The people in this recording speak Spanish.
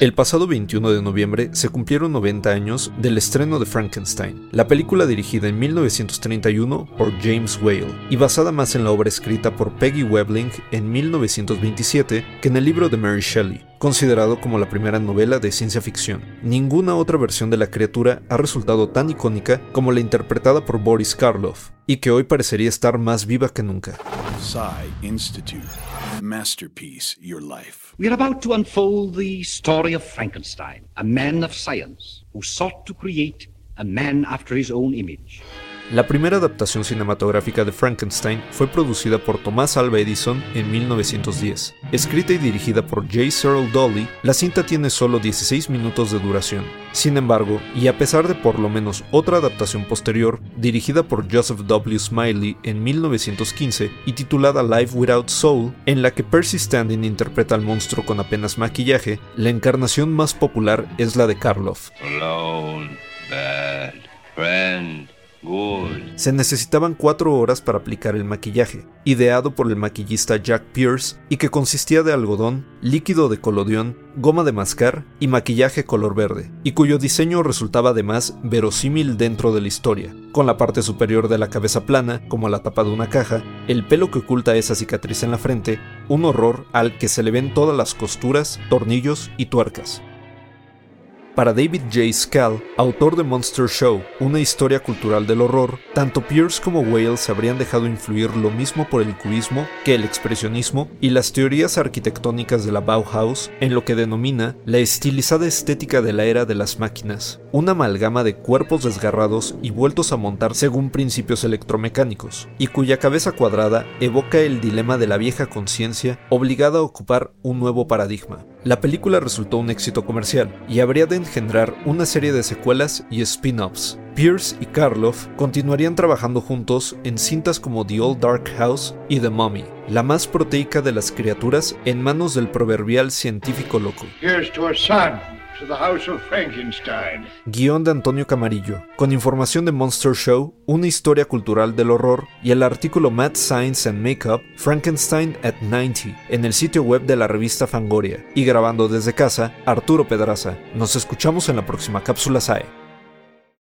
El pasado 21 de noviembre se cumplieron 90 años del estreno de Frankenstein, la película dirigida en 1931 por James Whale y basada más en la obra escrita por Peggy Webling en 1927 que en el libro de Mary Shelley, considerado como la primera novela de ciencia ficción. Ninguna otra versión de la criatura ha resultado tan icónica como la interpretada por Boris Karloff, y que hoy parecería estar más viva que nunca. Institute. Masterpiece, your life. We are about to unfold the story of Frankenstein, a man of science who sought to create a man after his own image. La primera adaptación cinematográfica de Frankenstein fue producida por Thomas Alva Edison en 1910. Escrita y dirigida por J. Searle Dolly, la cinta tiene solo 16 minutos de duración. Sin embargo, y a pesar de por lo menos otra adaptación posterior, dirigida por Joseph W. Smiley en 1915 y titulada Life Without Soul, en la que Percy Standing interpreta al monstruo con apenas maquillaje, la encarnación más popular es la de Karloff. Se necesitaban cuatro horas para aplicar el maquillaje, ideado por el maquillista Jack Pierce y que consistía de algodón, líquido de colodión, goma de mascar y maquillaje color verde, y cuyo diseño resultaba además verosímil dentro de la historia, con la parte superior de la cabeza plana, como la tapa de una caja, el pelo que oculta esa cicatriz en la frente, un horror al que se le ven todas las costuras, tornillos y tuercas. Para David J. Scal, autor de Monster Show, una historia cultural del horror, tanto Pierce como Whale se habrían dejado influir lo mismo por el cubismo que el expresionismo y las teorías arquitectónicas de la Bauhaus en lo que denomina la estilizada estética de la era de las máquinas, una amalgama de cuerpos desgarrados y vueltos a montar según principios electromecánicos, y cuya cabeza cuadrada evoca el dilema de la vieja conciencia obligada a ocupar un nuevo paradigma. La película resultó un éxito comercial y habría de engendrar una serie de secuelas y spin-offs. Pierce y Karloff continuarían trabajando juntos en cintas como The Old Dark House y The Mummy, la más proteica de las criaturas en manos del proverbial científico loco. Guión de Antonio Camarillo, con información de Monster Show, una historia cultural del horror y el artículo Mad Science and Makeup Frankenstein at 90 en el sitio web de la revista Fangoria. Y grabando desde casa, Arturo Pedraza. Nos escuchamos en la próxima cápsula SAE.